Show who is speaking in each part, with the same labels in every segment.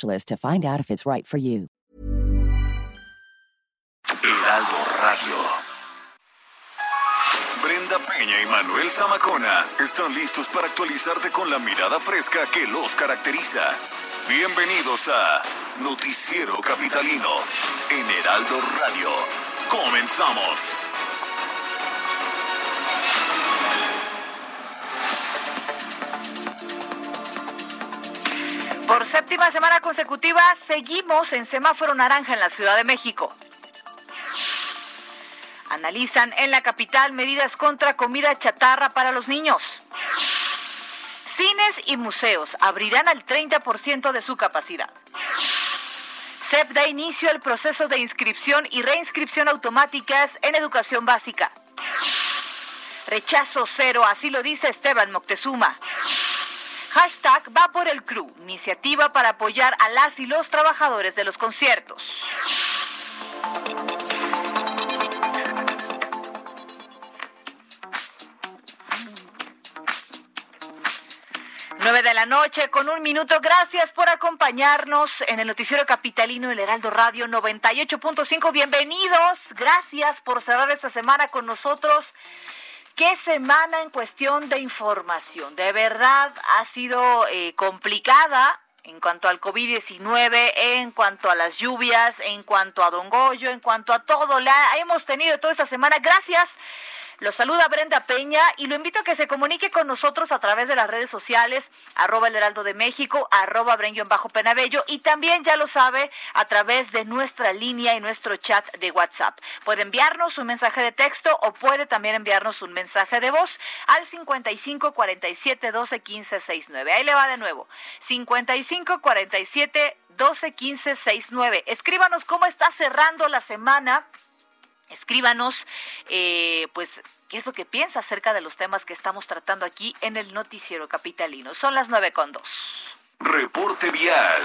Speaker 1: to find out if it's right for you.
Speaker 2: Heraldo Radio. Brenda Peña y Manuel Zamacona están listos para actualizarte con la mirada fresca que los caracteriza. Bienvenidos a Noticiero Capitalino en Heraldo Radio. Comenzamos.
Speaker 3: Por séptima semana consecutiva seguimos en semáforo naranja en la Ciudad de México. Analizan en la capital medidas contra comida chatarra para los niños. Cines y museos abrirán al 30% de su capacidad. CEP da inicio al proceso de inscripción y reinscripción automáticas en educación básica. Rechazo cero, así lo dice Esteban Moctezuma. Hashtag va por el CRU, iniciativa para apoyar a las y los trabajadores de los conciertos. Nueve de la noche con un minuto. Gracias por acompañarnos en el noticiero capitalino El Heraldo Radio 98.5. Bienvenidos. Gracias por cerrar esta semana con nosotros. ¿Qué semana en cuestión de información? De verdad ha sido eh, complicada en cuanto al COVID-19, en cuanto a las lluvias, en cuanto a Don Goyo, en cuanto a todo. La hemos tenido toda esta semana. Gracias lo saluda Brenda Peña y lo invito a que se comunique con nosotros a través de las redes sociales, arroba el heraldo de México, arroba bajo penabello y también ya lo sabe a través de nuestra línea y nuestro chat de WhatsApp. Puede enviarnos un mensaje de texto o puede también enviarnos un mensaje de voz al 55 47 12 15 69. Ahí le va de nuevo. 55 47 12 15 69. Escríbanos cómo está cerrando la semana Escríbanos, eh, pues, qué es lo que piensa acerca de los temas que estamos tratando aquí en el Noticiero Capitalino. Son las nueve con dos.
Speaker 2: Reporte Vial.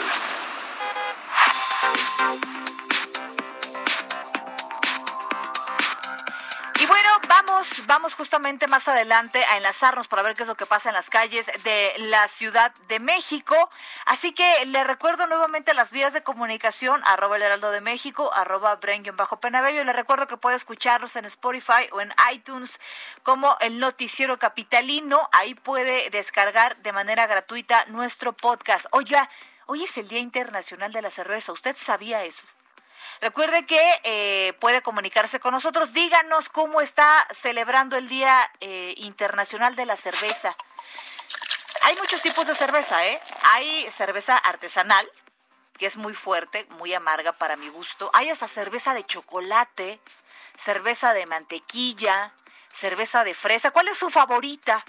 Speaker 3: Más adelante a enlazarnos para ver qué es lo que pasa en las calles de la Ciudad de México. Así que le recuerdo nuevamente las vías de comunicación, arroba el heraldo de México, arroba bajo penabello. Le recuerdo que puede escucharnos en Spotify o en iTunes como el noticiero capitalino. Ahí puede descargar de manera gratuita nuestro podcast. Oiga, hoy es el Día Internacional de la Cerveza. ¿Usted sabía eso? Recuerde que eh, puede comunicarse con nosotros. Díganos cómo está celebrando el Día eh, Internacional de la Cerveza. Hay muchos tipos de cerveza, ¿eh? Hay cerveza artesanal, que es muy fuerte, muy amarga para mi gusto. Hay hasta cerveza de chocolate, cerveza de mantequilla, cerveza de fresa. ¿Cuál es su favorita?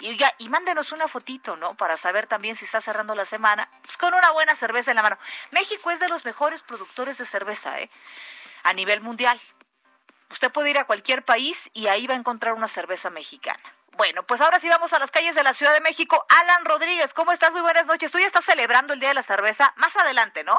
Speaker 3: Y, y mándenos una fotito, ¿no? Para saber también si está cerrando la semana, pues con una buena cerveza en la mano. México es de los mejores productores de cerveza, ¿eh? A nivel mundial. Usted puede ir a cualquier país y ahí va a encontrar una cerveza mexicana. Bueno, pues ahora sí vamos a las calles de la Ciudad de México. Alan Rodríguez, ¿cómo estás? Muy buenas noches. Tú ya estás celebrando el Día de la Cerveza. Más adelante, ¿no?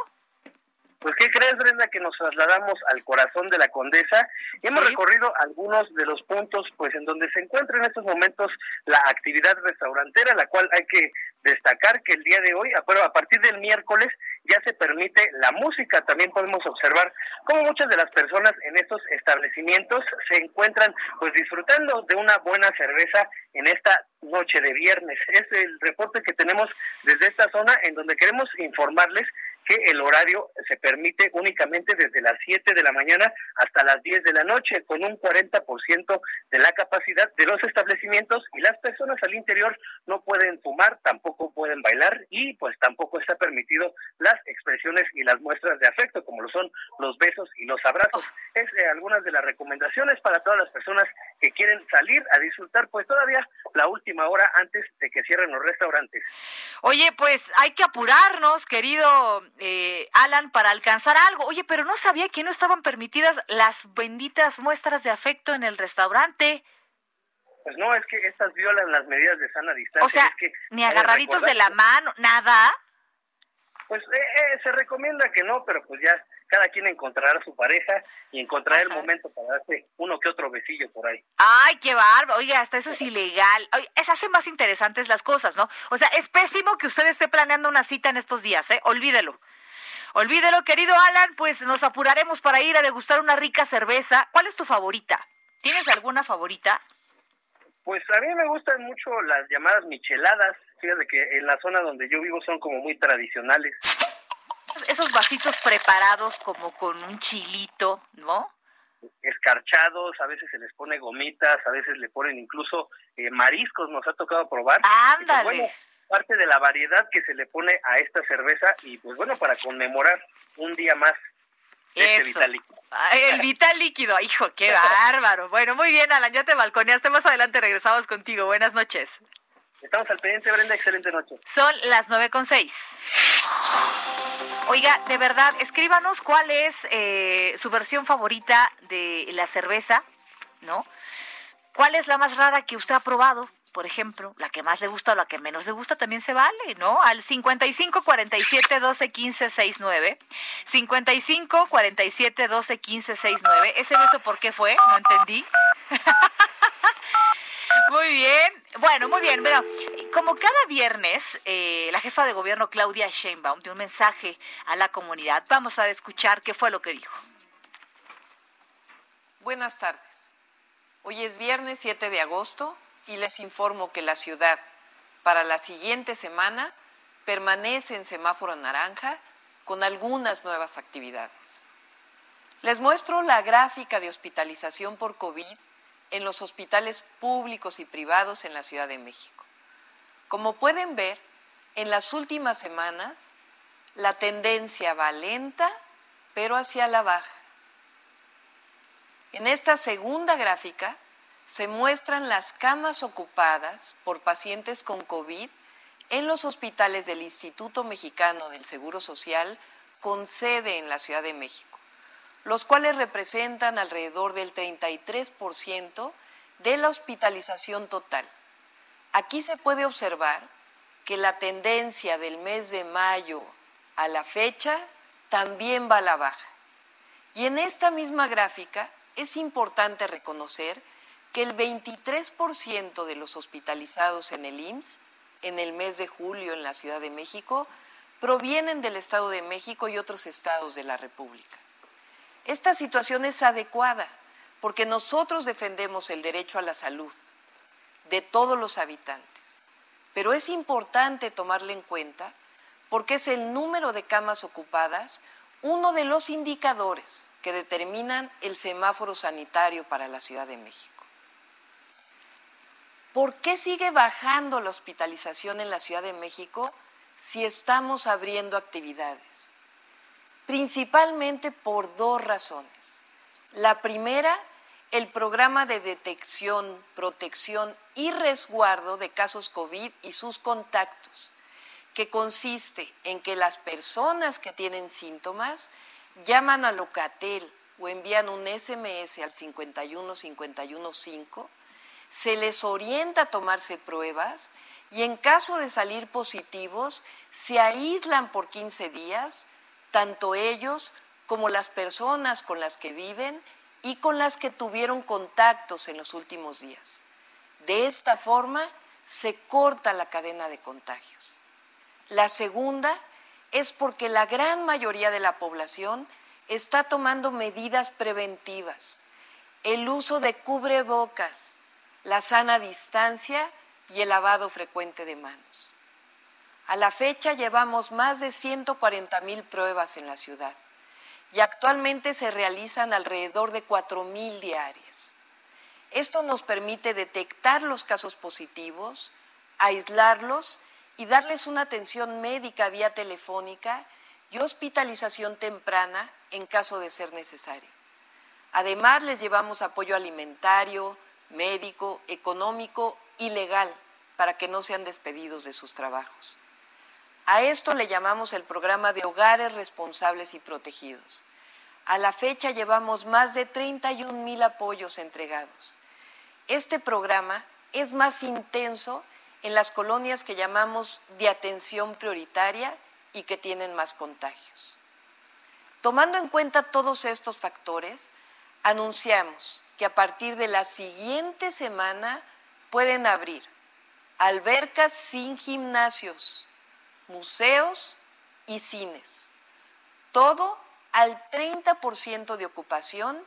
Speaker 4: Pues, ¿qué crees, Brenda? Que nos trasladamos al corazón de la Condesa y hemos recorrido algunos de los puntos, pues, en donde se encuentra en estos momentos la actividad restaurantera, la cual hay que destacar que el día de hoy, a partir del miércoles, ya se permite la música. También podemos observar cómo muchas de las personas en estos establecimientos se encuentran, pues, disfrutando de una buena cerveza en esta noche de viernes. Es el reporte que tenemos desde esta zona en donde queremos informarles que el horario se permite únicamente desde las 7 de la mañana hasta las 10 de la noche, con un 40% de la capacidad de los establecimientos y las personas al interior no pueden fumar, tampoco pueden bailar y pues tampoco está permitido las expresiones y las muestras de afecto, como lo son los besos y los abrazos. Es eh, algunas de las recomendaciones para todas las personas que quieren salir a disfrutar, pues todavía la última hora antes de que cierren los restaurantes.
Speaker 3: Oye, pues hay que apurarnos, querido eh, Alan, para alcanzar algo. Oye, pero no sabía que no estaban permitidas las benditas muestras de afecto en el restaurante.
Speaker 4: Pues no, es que estas violan las medidas de sana distancia.
Speaker 3: O sea,
Speaker 4: que,
Speaker 3: ni agarraditos de la mano, nada.
Speaker 4: Pues eh, eh, se recomienda que no, pero pues ya cada quien encontrará a su pareja y encontrará el momento para darse uno que otro besillo por ahí.
Speaker 3: Ay, qué bárbaro. Oye, hasta eso es ilegal. Oye, es hace más interesantes las cosas, ¿no? O sea, es pésimo que usted esté planeando una cita en estos días, ¿eh? Olvídelo. Olvídelo, querido Alan, pues nos apuraremos para ir a degustar una rica cerveza. ¿Cuál es tu favorita? ¿Tienes alguna favorita?
Speaker 4: Pues a mí me gustan mucho las llamadas micheladas. Fíjate que en la zona donde yo vivo son como muy tradicionales
Speaker 3: esos vasitos preparados como con un chilito, ¿no?
Speaker 4: escarchados, a veces se les pone gomitas, a veces le ponen incluso eh, mariscos, nos ha tocado probar.
Speaker 3: Ándale.
Speaker 4: bueno, parte de la variedad que se le pone a esta cerveza y pues bueno, para conmemorar un día más
Speaker 3: este vital líquido. el vital líquido, hijo, qué bárbaro. Bueno, muy bien, Alan, ya te balconeaste, más adelante regresamos contigo. Buenas noches.
Speaker 4: Estamos al pendiente, Brenda, excelente noche.
Speaker 3: Son las nueve con seis. Oiga, de verdad, escríbanos cuál es eh, su versión favorita de la cerveza, ¿no? ¿Cuál es la más rara que usted ha probado? Por ejemplo, la que más le gusta o la que menos le gusta también se vale, ¿no? Al 55 47 12 15 69. 55 47 12 15 69. ¿Ese beso por qué fue? No entendí. Muy bien. Bueno, muy bien. Pero como cada viernes, eh, la jefa de gobierno Claudia Sheinbaum dio un mensaje a la comunidad. Vamos a escuchar qué fue lo que dijo.
Speaker 5: Buenas tardes. Hoy es viernes 7 de agosto y les informo que la ciudad para la siguiente semana permanece en semáforo naranja con algunas nuevas actividades. Les muestro la gráfica de hospitalización por COVID en los hospitales públicos y privados en la Ciudad de México. Como pueden ver, en las últimas semanas la tendencia va lenta, pero hacia la baja. En esta segunda gráfica se muestran las camas ocupadas por pacientes con COVID en los hospitales del Instituto Mexicano del Seguro Social con sede en la Ciudad de México los cuales representan alrededor del 33% de la hospitalización total. Aquí se puede observar que la tendencia del mes de mayo a la fecha también va a la baja. Y en esta misma gráfica es importante reconocer que el 23% de los hospitalizados en el IMSS en el mes de julio en la Ciudad de México provienen del Estado de México y otros estados de la República. Esta situación es adecuada porque nosotros defendemos el derecho a la salud de todos los habitantes, pero es importante tomarle en cuenta porque es el número de camas ocupadas uno de los indicadores que determinan el semáforo sanitario para la Ciudad de México. ¿Por qué sigue bajando la hospitalización en la Ciudad de México si estamos abriendo actividades? Principalmente por dos razones. La primera, el programa de detección, protección y resguardo de casos COVID y sus contactos, que consiste en que las personas que tienen síntomas llaman a Locatel o envían un SMS al 51515, se les orienta a tomarse pruebas y en caso de salir positivos se aíslan por 15 días tanto ellos como las personas con las que viven y con las que tuvieron contactos en los últimos días. De esta forma se corta la cadena de contagios. La segunda es porque la gran mayoría de la población está tomando medidas preventivas, el uso de cubrebocas, la sana distancia y el lavado frecuente de manos. A la fecha llevamos más de 140 mil pruebas en la ciudad y actualmente se realizan alrededor de 4 mil diarias. Esto nos permite detectar los casos positivos, aislarlos y darles una atención médica vía telefónica y hospitalización temprana en caso de ser necesario. Además, les llevamos apoyo alimentario, médico, económico y legal para que no sean despedidos de sus trabajos. A esto le llamamos el programa de hogares responsables y protegidos. A la fecha llevamos más de 31 mil apoyos entregados. Este programa es más intenso en las colonias que llamamos de atención prioritaria y que tienen más contagios. Tomando en cuenta todos estos factores, anunciamos que a partir de la siguiente semana pueden abrir albercas sin gimnasios, museos y cines. Todo al 30% de ocupación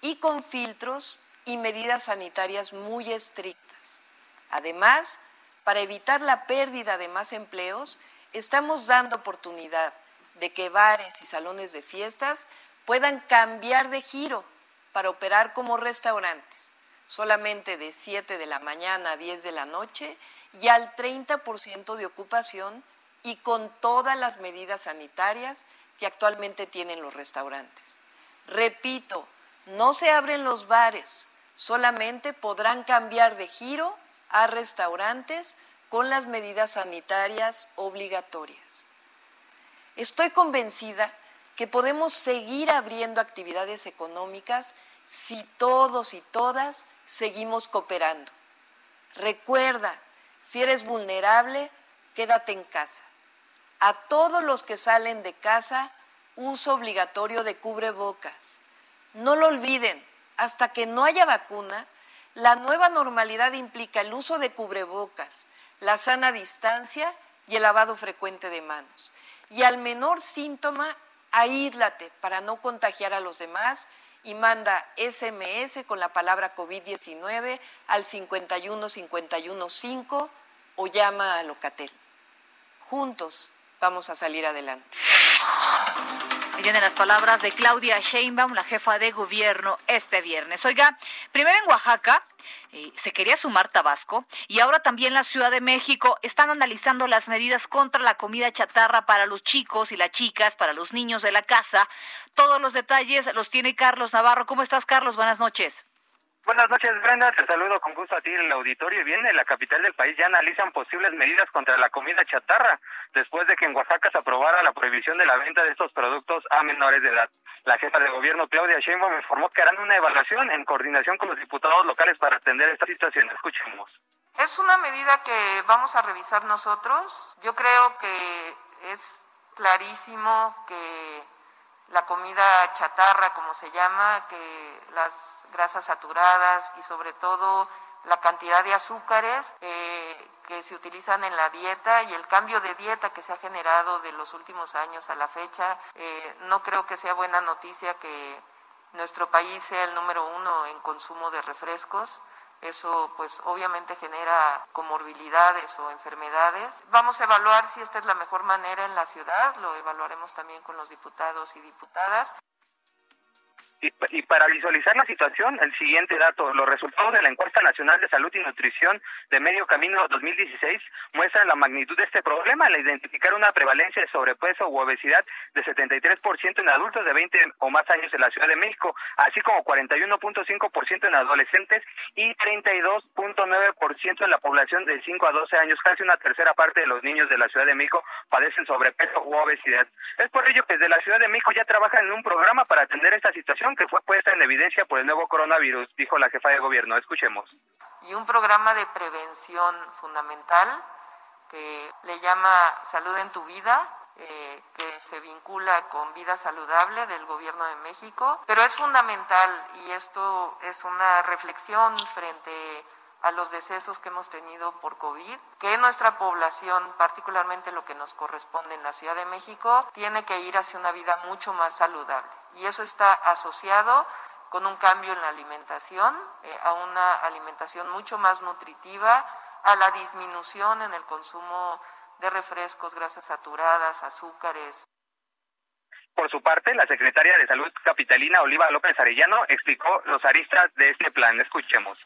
Speaker 5: y con filtros y medidas sanitarias muy estrictas. Además, para evitar la pérdida de más empleos, estamos dando oportunidad de que bares y salones de fiestas puedan cambiar de giro para operar como restaurantes, solamente de 7 de la mañana a 10 de la noche y al 30% de ocupación y con todas las medidas sanitarias que actualmente tienen los restaurantes. Repito, no se abren los bares, solamente podrán cambiar de giro a restaurantes con las medidas sanitarias obligatorias. Estoy convencida que podemos seguir abriendo actividades económicas si todos y todas seguimos cooperando. Recuerda, si eres vulnerable, quédate en casa. A todos los que salen de casa, uso obligatorio de cubrebocas. No lo olviden, hasta que no haya vacuna, la nueva normalidad implica el uso de cubrebocas, la sana distancia y el lavado frecuente de manos. Y al menor síntoma, aíslate para no contagiar a los demás y manda SMS con la palabra COVID-19 al 51515 o llama a Locatel. Juntos vamos a salir adelante.
Speaker 3: Vienen las palabras de Claudia Sheinbaum, la jefa de gobierno, este viernes. Oiga, primero en Oaxaca eh, se quería sumar Tabasco y ahora también la Ciudad de México están analizando las medidas contra la comida chatarra para los chicos y las chicas, para los niños de la casa. Todos los detalles los tiene Carlos Navarro. ¿Cómo estás, Carlos? Buenas noches.
Speaker 6: Buenas noches, Brenda. Te saludo con gusto a ti en el auditorio. Bien, en la capital del país ya analizan posibles medidas contra la comida chatarra, después de que en Oaxaca se aprobara la prohibición de la venta de estos productos a menores de edad. La jefa de gobierno, Claudia Sheinbaum, informó que harán una evaluación en coordinación con los diputados locales para atender esta situación. Escuchemos.
Speaker 5: Es una medida que vamos a revisar nosotros. Yo creo que es clarísimo que la comida chatarra, como se llama, que las grasas saturadas y sobre todo la cantidad de azúcares eh, que se utilizan en la dieta y el cambio de dieta que se ha generado de los últimos años a la fecha. Eh, no creo que sea buena noticia que nuestro país sea el número uno en consumo de refrescos. Eso pues obviamente genera comorbilidades o enfermedades. Vamos a evaluar si esta es la mejor manera en la ciudad, lo evaluaremos también con los diputados y diputadas.
Speaker 6: Y, para visualizar la situación, el siguiente dato, los resultados de la encuesta nacional de salud y nutrición de Medio Camino 2016 muestran la magnitud de este problema al identificar una prevalencia de sobrepeso u obesidad de 73% en adultos de 20 o más años en la Ciudad de México, así como 41.5% en adolescentes y 32.9% en la población de 5 a 12 años. Casi una tercera parte de los niños de la Ciudad de México padecen sobrepeso u obesidad. Es por ello que desde la Ciudad de México ya trabajan en un programa para atender esta situación que fue puesta en evidencia por el nuevo coronavirus, dijo la jefa de gobierno. Escuchemos.
Speaker 5: Y un programa de prevención fundamental que le llama Salud en tu vida, eh, que se vincula con vida saludable del gobierno de México, pero es fundamental y esto es una reflexión frente a los decesos que hemos tenido por COVID, que nuestra población, particularmente lo que nos corresponde en la Ciudad de México, tiene que ir hacia una vida mucho más saludable. Y eso está asociado con un cambio en la alimentación, eh, a una alimentación mucho más nutritiva, a la disminución en el consumo de refrescos, grasas saturadas, azúcares.
Speaker 6: Por su parte, la secretaria de Salud capitalina Oliva López Arellano explicó los aristas de este plan. Escuchemos.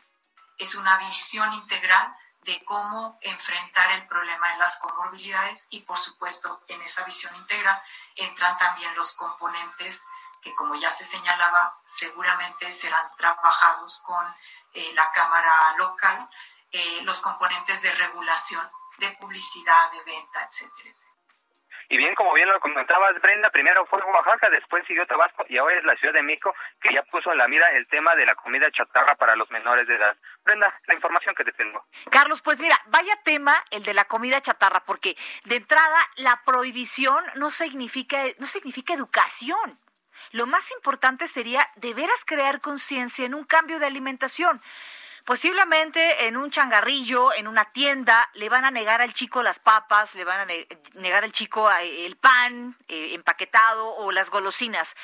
Speaker 7: Es una visión integral de cómo enfrentar el problema de las comorbilidades y, por supuesto, en esa visión integral entran también los componentes que, como ya se señalaba, seguramente serán trabajados con eh, la Cámara local, eh, los componentes de regulación, de publicidad, de venta, etcétera, etcétera.
Speaker 6: Y bien, como bien lo comentabas, Brenda, primero fue Oaxaca, después siguió Tabasco y ahora es la Ciudad de México que ya puso en la mira el tema de la comida chatarra para los menores de edad. Brenda, la información que te tengo.
Speaker 3: Carlos, pues mira, vaya tema el de la comida chatarra, porque de entrada la prohibición no significa, no significa educación. Lo más importante sería de veras crear conciencia en un cambio de alimentación. Posiblemente en un changarrillo, en una tienda, le van a negar al chico las papas, le van a negar al chico eh, el pan eh, empaquetado o las golosinas.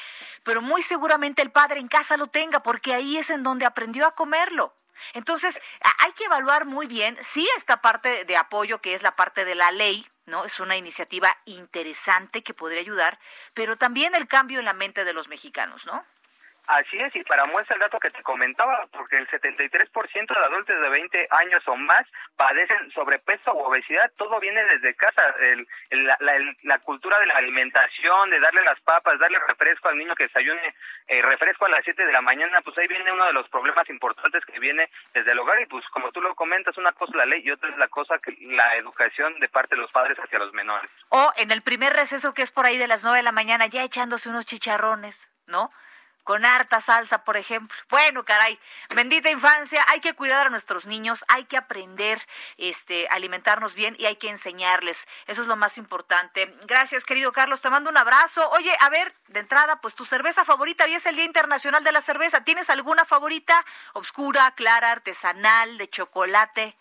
Speaker 3: Pero muy seguramente el padre en casa lo tenga porque ahí es en donde aprendió a comerlo. Entonces, hay que evaluar muy bien si esta parte de apoyo, que es la parte de la ley, ¿no? Es una iniciativa interesante que podría ayudar, pero también el cambio en la mente de los mexicanos, ¿no?
Speaker 6: Así es, y para muestra el dato que te comentaba, porque el 73% de adultos de 20 años o más padecen sobrepeso o obesidad, todo viene desde casa, el, la, la, cultura de la alimentación, de darle las papas, darle refresco al niño que desayune eh, refresco a las 7 de la mañana, pues ahí viene uno de los problemas importantes que viene desde el hogar y pues como tú lo comentas, una cosa es la ley y otra es la cosa que la educación de parte de los padres hacia los menores.
Speaker 3: O en el primer receso que es por ahí de las 9 de la mañana, ya echándose unos chicharrones, ¿no? Con harta salsa, por ejemplo. Bueno, caray, bendita infancia, hay que cuidar a nuestros niños, hay que aprender este alimentarnos bien y hay que enseñarles. Eso es lo más importante. Gracias, querido Carlos, te mando un abrazo. Oye, a ver, de entrada, pues tu cerveza favorita hoy es el Día Internacional de la Cerveza. ¿Tienes alguna favorita? Oscura, clara, artesanal, de chocolate.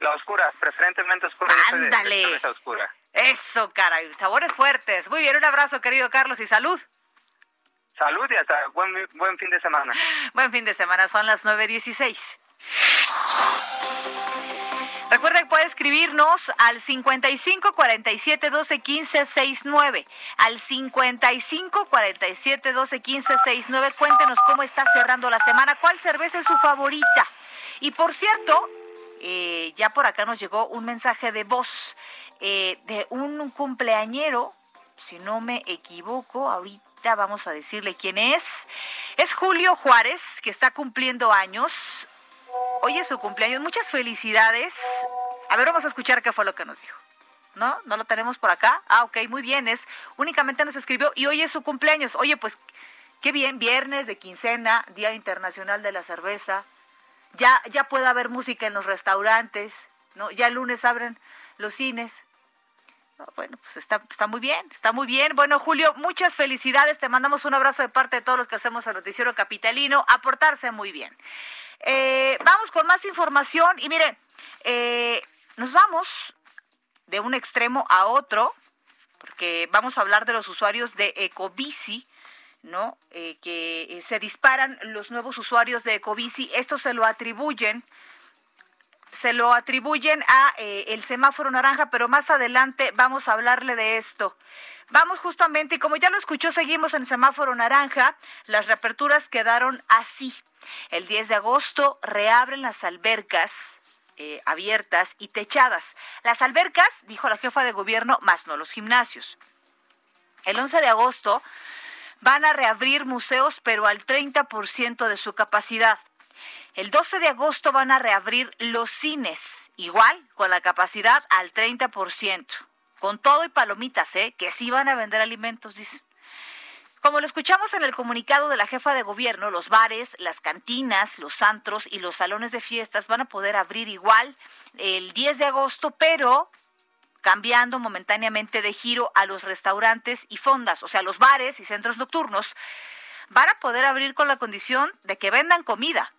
Speaker 6: La oscura, preferentemente oscura.
Speaker 3: Ándale. oscura. Eso, caray, sabores fuertes. Muy bien, un abrazo, querido Carlos, y salud.
Speaker 6: Salud y hasta buen, buen fin de semana.
Speaker 3: Buen fin de semana, son las 9.16. Recuerda que puede escribirnos al 55 47 12 15 69. Al 55 47 12 15 69. Cuéntenos cómo está cerrando la semana. ¿Cuál cerveza es su favorita? Y por cierto, eh, ya por acá nos llegó un mensaje de voz eh, de un cumpleañero, si no me equivoco, ahorita vamos a decirle quién es. Es Julio Juárez, que está cumpliendo años. Hoy es su cumpleaños. Muchas felicidades. A ver, vamos a escuchar qué fue lo que nos dijo. ¿No? ¿No lo tenemos por acá? Ah, ok, muy bien. Es, únicamente nos escribió y hoy es su cumpleaños. Oye, pues qué bien, viernes de quincena, Día Internacional de la Cerveza. Ya, ya puede haber música en los restaurantes, ¿no? Ya el lunes abren los cines. Bueno, pues está, está muy bien, está muy bien. Bueno, Julio, muchas felicidades. Te mandamos un abrazo de parte de todos los que hacemos el Noticiero Capitalino. Aportarse muy bien. Eh, vamos con más información y mire, eh, nos vamos de un extremo a otro, porque vamos a hablar de los usuarios de Ecobici. ¿no? Eh, que se disparan los nuevos usuarios de Ecobici. Esto se lo atribuyen se lo atribuyen a eh, el semáforo naranja, pero más adelante vamos a hablarle de esto. Vamos justamente, y como ya lo escuchó, seguimos en semáforo naranja. Las reaperturas quedaron así. El 10 de agosto reabren las albercas eh, abiertas y techadas. Las albercas, dijo la jefa de gobierno, más no los gimnasios. El 11 de agosto van a reabrir museos, pero al 30% de su capacidad. El 12 de agosto van a reabrir los cines, igual, con la capacidad al 30%, con todo y palomitas, ¿eh? que sí van a vender alimentos, dicen. Como lo escuchamos en el comunicado de la jefa de gobierno, los bares, las cantinas, los antros y los salones de fiestas van a poder abrir igual el 10 de agosto, pero cambiando momentáneamente de giro a los restaurantes y fondas, o sea, los bares y centros nocturnos, van a poder abrir con la condición de que vendan comida,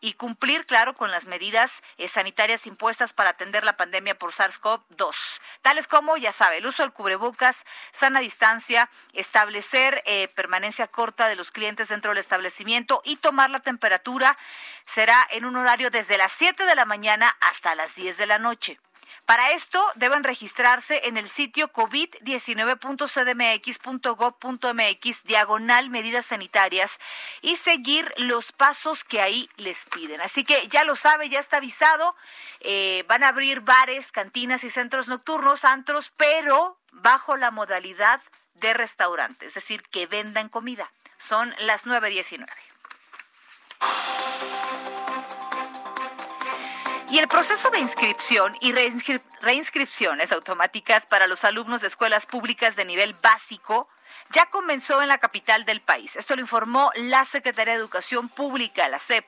Speaker 3: y cumplir, claro, con las medidas eh, sanitarias impuestas para atender la pandemia por SARS-CoV-2, tales como, ya sabe, el uso del cubrebocas, sana distancia, establecer eh, permanencia corta de los clientes dentro del establecimiento y tomar la temperatura será en un horario desde las 7 de la mañana hasta las 10 de la noche. Para esto deben registrarse en el sitio covid19.cdmx.gov.mx diagonal medidas sanitarias y seguir los pasos que ahí les piden. Así que ya lo sabe, ya está avisado, eh, van a abrir bares, cantinas y centros nocturnos, antros, pero bajo la modalidad de restaurante, es decir, que vendan comida. Son las 9.19. Y el proceso de inscripción y reinscripciones automáticas para los alumnos de escuelas públicas de nivel básico ya comenzó en la capital del país. Esto lo informó la Secretaría de Educación Pública, la SEP.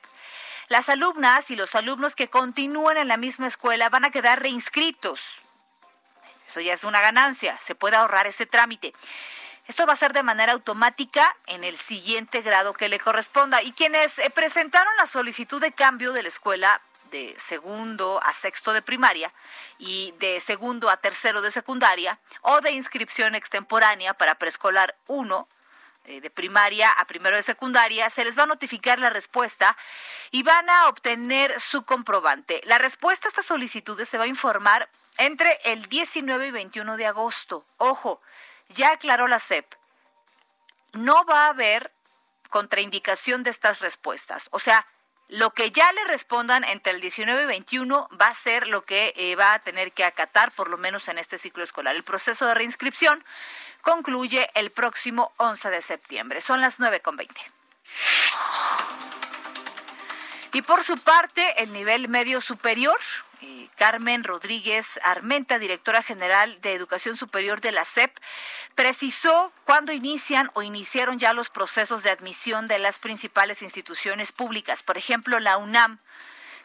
Speaker 3: Las alumnas y los alumnos que continúan en la misma escuela van a quedar reinscritos. Eso ya es una ganancia, se puede ahorrar ese trámite. Esto va a ser de manera automática en el siguiente grado que le corresponda. Y quienes eh, presentaron la solicitud de cambio de la escuela de segundo a sexto de primaria y de segundo a tercero de secundaria o de inscripción extemporánea para preescolar 1 eh, de primaria a primero de secundaria, se les va a notificar la respuesta y van a obtener su comprobante. La respuesta a estas solicitudes se va a informar entre el 19 y 21 de agosto. Ojo, ya aclaró la SEP, no va a haber contraindicación de estas respuestas. O sea, lo que ya le respondan entre el 19 y 21 va a ser lo que eh, va a tener que acatar, por lo menos en este ciclo escolar. El proceso de reinscripción concluye el próximo 11 de septiembre. Son las 9.20. Y por su parte, el nivel medio superior eh, Carmen Rodríguez Armenta, directora general de Educación Superior de la SEP, precisó cuándo inician o iniciaron ya los procesos de admisión de las principales instituciones públicas. Por ejemplo, la UNAM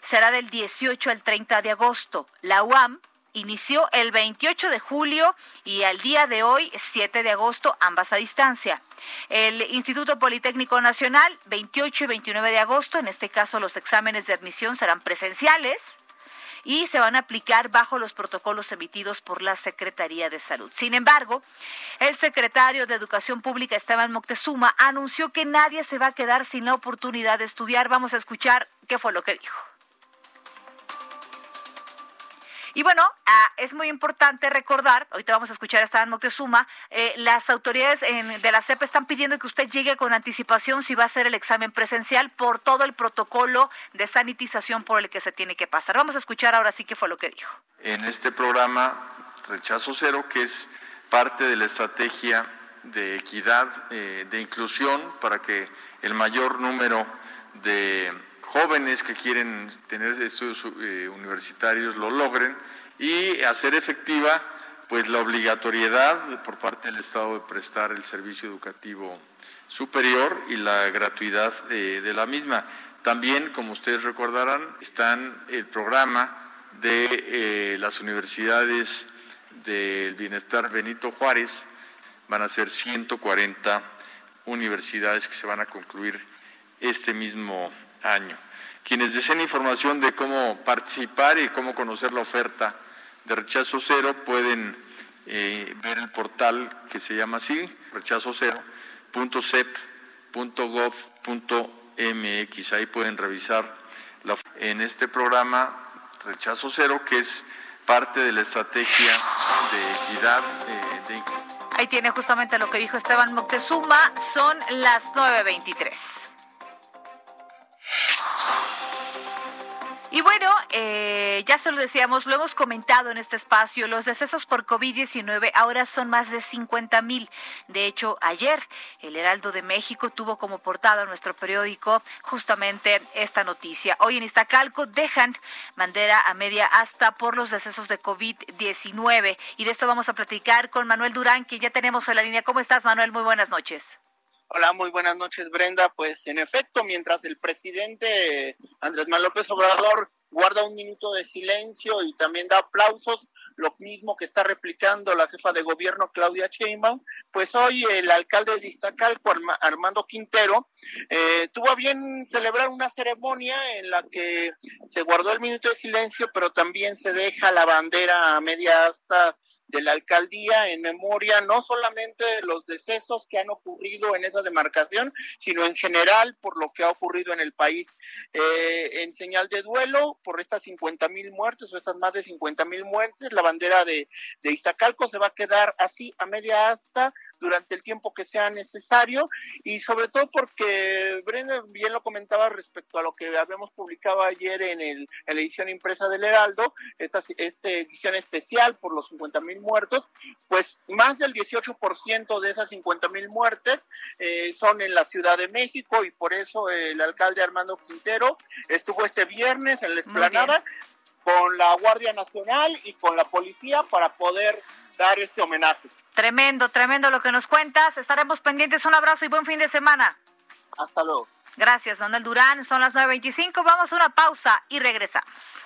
Speaker 3: será del 18 al 30 de agosto. La UAM inició el 28 de julio y al día de hoy, 7 de agosto, ambas a distancia. El Instituto Politécnico Nacional, 28 y 29 de agosto, en este caso los exámenes de admisión serán presenciales y se van a aplicar bajo los protocolos emitidos por la Secretaría de Salud. Sin embargo, el secretario de Educación Pública, Esteban Moctezuma, anunció que nadie se va a quedar sin la oportunidad de estudiar. Vamos a escuchar qué fue lo que dijo. Y bueno, ah, es muy importante recordar, ahorita vamos a escuchar a Esteban Moctezuma, eh, las autoridades de la CEP están pidiendo que usted llegue con anticipación si va a hacer el examen presencial por todo el protocolo de sanitización por el que se tiene que pasar. Vamos a escuchar ahora sí qué fue lo que dijo.
Speaker 8: En este programa Rechazo Cero, que es parte de la estrategia de equidad, eh, de inclusión, para que el mayor número de jóvenes que quieren tener estudios eh, universitarios lo logren y hacer efectiva pues la obligatoriedad por parte del Estado de prestar el servicio educativo superior y la gratuidad eh, de la misma. También, como ustedes recordarán, están el programa de eh, las universidades del bienestar Benito Juárez, van a ser 140 universidades que se van a concluir este mismo año. Quienes deseen información de cómo participar y cómo conocer la oferta de rechazo cero pueden eh, ver el portal que se llama así, rechazo cero, .mx. Ahí pueden revisar la, en este programa Rechazo Cero, que es parte de la estrategia de equidad. Eh,
Speaker 3: Ahí tiene justamente lo que dijo Esteban Moctezuma, son las 9.23. bueno, eh, ya se lo decíamos, lo hemos comentado en este espacio, los decesos por COVID-19 ahora son más de 50 mil. De hecho, ayer el Heraldo de México tuvo como portada nuestro periódico justamente esta noticia. Hoy en Iztacalco dejan bandera a media hasta por los decesos de COVID-19. Y de esto vamos a platicar con Manuel Durán, que ya tenemos en la línea. ¿Cómo estás, Manuel? Muy buenas noches.
Speaker 9: Hola, muy buenas noches, Brenda. Pues en efecto, mientras el presidente Andrés Manuel López Obrador guarda un minuto de silencio y también da aplausos, lo mismo que está replicando la jefa de gobierno Claudia Sheinbaum, pues hoy el alcalde de Iztacalco, Armando Quintero, eh, tuvo a bien celebrar una ceremonia en la que se guardó el minuto de silencio, pero también se deja la bandera a media asta de la alcaldía en memoria no solamente de los decesos que han ocurrido en esa demarcación, sino en general por lo que ha ocurrido en el país. Eh, en señal de duelo por estas 50 mil muertes o estas más de 50 mil muertes, la bandera de, de Iztacalco se va a quedar así a media asta durante el tiempo que sea necesario y sobre todo porque Brenda bien lo comentaba respecto a lo que habíamos publicado ayer en, el, en la edición impresa del Heraldo, esta, esta edición especial por los 50 mil muertos, pues más del 18% de esas 50 mil muertes eh, son en la Ciudad de México y por eso el alcalde Armando Quintero estuvo este viernes en la explanada con la Guardia Nacional y con la policía para poder dar este homenaje.
Speaker 3: Tremendo, tremendo lo que nos cuentas. Estaremos pendientes. Un abrazo y buen fin de semana.
Speaker 9: Hasta luego.
Speaker 3: Gracias, Donald Durán. Son las 9.25. Vamos a una pausa y regresamos.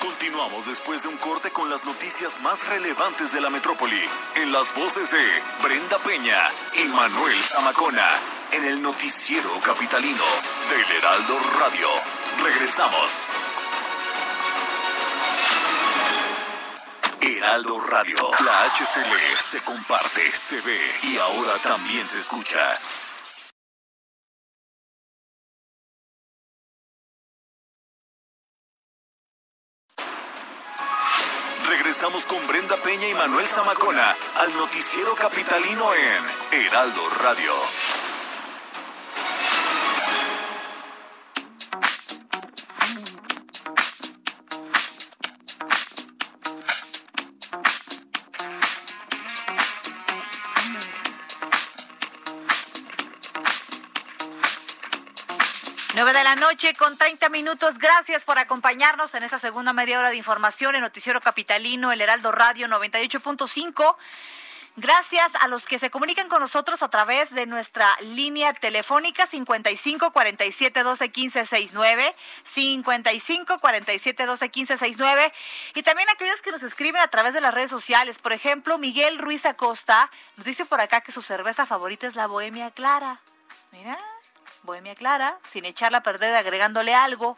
Speaker 2: Continuamos después de un corte con las noticias más relevantes de la metrópoli. En las voces de Brenda Peña y Manuel Zamacona. En el noticiero capitalino del Heraldo Radio. Regresamos. Heraldo Radio. La HCL se comparte, se ve y ahora también se escucha. Regresamos con Brenda Peña y Manuel Zamacona al noticiero capitalino en Heraldo Radio.
Speaker 3: Con 30 minutos. Gracias por acompañarnos en esta segunda media hora de información en Noticiero Capitalino, el Heraldo Radio 98.5. Gracias a los que se comunican con nosotros a través de nuestra línea telefónica 55 47 12 15 69, 55 47 12 15 69 y también aquellos que nos escriben a través de las redes sociales. Por ejemplo, Miguel Ruiz Acosta nos dice por acá que su cerveza favorita es la Bohemia Clara. Mira. Bohemia Clara, sin echarla a perder agregándole algo.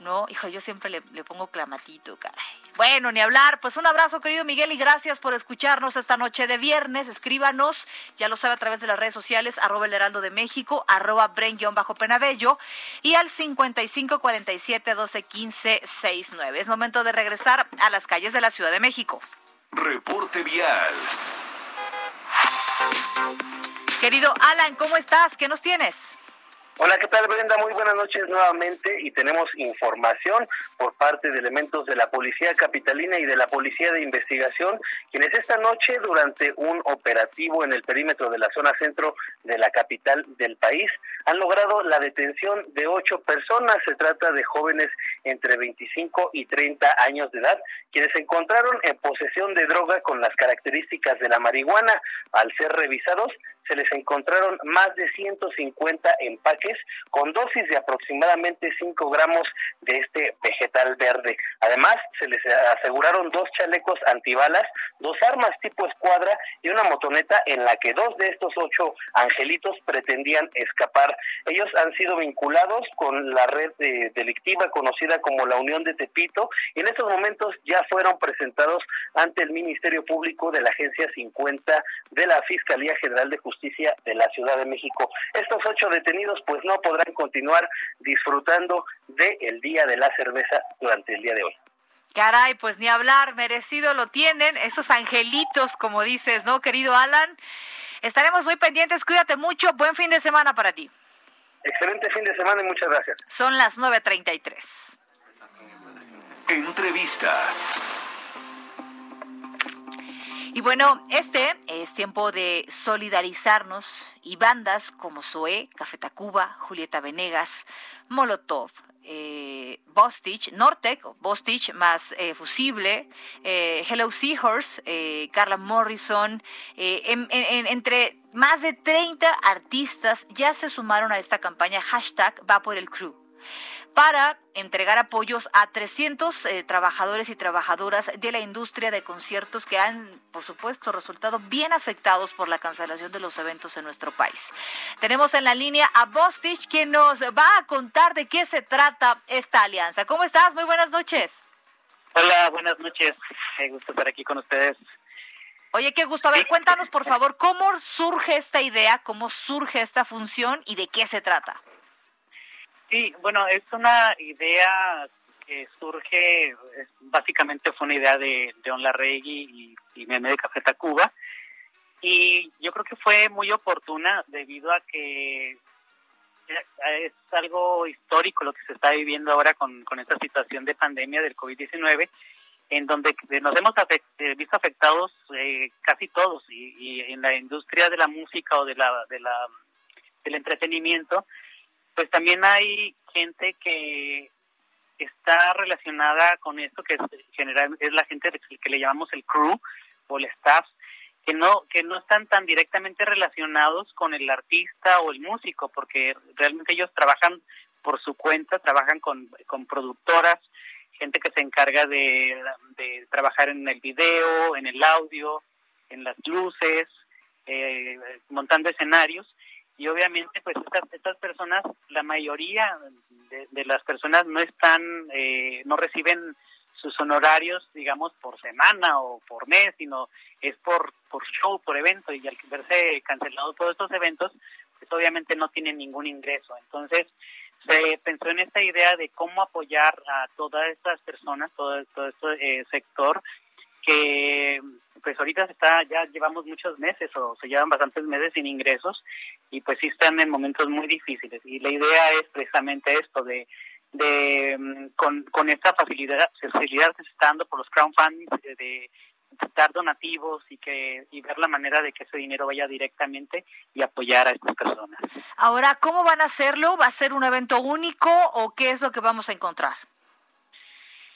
Speaker 3: No, hijo, yo siempre le, pongo clamatito, caray. Bueno, ni hablar. Pues un abrazo, querido Miguel, y gracias por escucharnos esta noche de viernes. Escríbanos, ya lo sabe a través de las redes sociales, arroba el heraldo de México, arroba bajo penabello y al 55 47 12 15 69. Es momento de regresar a las calles de la Ciudad de México.
Speaker 2: Reporte vial.
Speaker 3: Querido Alan, ¿cómo estás? ¿Qué nos tienes?
Speaker 4: Hola, ¿qué tal Brenda? Muy buenas noches nuevamente y tenemos información por parte de elementos de la Policía Capitalina y de la Policía de Investigación, quienes esta noche durante un operativo en el perímetro de la zona centro de la capital del país han logrado la detención de ocho personas. Se trata de jóvenes entre 25 y 30 años de edad, quienes se encontraron en posesión de droga con las características de la marihuana. Al ser revisados, se les encontraron más de 150 empaques con dosis de aproximadamente 5 gramos de este vegetal verde. Además, se les aseguraron dos chalecos antibalas, dos armas tipo escuadra y una motoneta en la que dos de estos ocho angelitos pretendían escapar. Ellos han sido vinculados con la red delictiva conocida como la Unión de Tepito y en estos momentos ya fueron presentados ante el Ministerio Público de la Agencia 50 de la Fiscalía General de Justicia Justicia de la Ciudad de México. Estos ocho detenidos pues no podrán continuar disfrutando del el Día de la Cerveza durante el día de hoy.
Speaker 3: Caray, pues ni hablar, merecido lo tienen esos angelitos, como dices, ¿no, querido Alan? Estaremos muy pendientes, cuídate mucho, buen fin de semana para ti.
Speaker 4: Excelente fin de semana y muchas gracias.
Speaker 3: Son las 9.33.
Speaker 2: Entrevista.
Speaker 3: Y bueno, este es tiempo de solidarizarnos y bandas como Zoe, Café Tacuba, Julieta Venegas, Molotov, eh, Bostich, Nortec, Bostich más eh, Fusible, eh, Hello Seahorse, Carla Morrison, entre más de 30 artistas ya se sumaron a esta campaña hashtag va por el crew para entregar apoyos a 300 eh, trabajadores y trabajadoras de la industria de conciertos que han, por supuesto, resultado bien afectados por la cancelación de los eventos en nuestro país. Tenemos en la línea a Bostich, quien nos va a contar de qué se trata esta alianza. ¿Cómo estás? Muy buenas noches.
Speaker 10: Hola, buenas noches. Me gusta estar aquí con ustedes.
Speaker 3: Oye, qué gusto. A ver, cuéntanos, por favor, cómo surge esta idea, cómo surge esta función y de qué se trata.
Speaker 10: Sí, bueno, es una idea que surge, básicamente fue una idea de León Larregui y, y Meme de Café Tacuba. Y yo creo que fue muy oportuna debido a que es algo histórico lo que se está viviendo ahora con, con esta situación de pandemia del COVID-19, en donde nos hemos eh, visto afectados eh, casi todos y, y, en la industria de la música o de la, de la del entretenimiento, pues también hay gente que está relacionada con esto que es, general, es la gente que le llamamos el crew o el staff que no que no están tan directamente relacionados con el artista o el músico porque realmente ellos trabajan por su cuenta trabajan con, con productoras gente que se encarga de, de trabajar en el video en el audio en las luces eh, montando escenarios y obviamente pues estas estas personas la mayoría de, de las personas no están eh, no reciben sus honorarios, digamos, por semana o por mes, sino es por, por show, por evento, y al verse cancelado todos estos eventos, pues obviamente no tienen ningún ingreso. Entonces, se pensó en esta idea de cómo apoyar a todas estas personas, todo, todo este eh, sector, que pues ahorita está, ya llevamos muchos meses o se llevan bastantes meses sin ingresos y pues sí están en momentos muy difíciles. Y la idea es precisamente esto de de mm, con, con esta facilidad, facilidad que se está dando por los crowdfunding de, de dar donativos y que y ver la manera de que ese dinero vaya directamente y apoyar a estas personas.
Speaker 3: Ahora, ¿cómo van a hacerlo? ¿Va a ser un evento único o qué es lo que vamos a encontrar?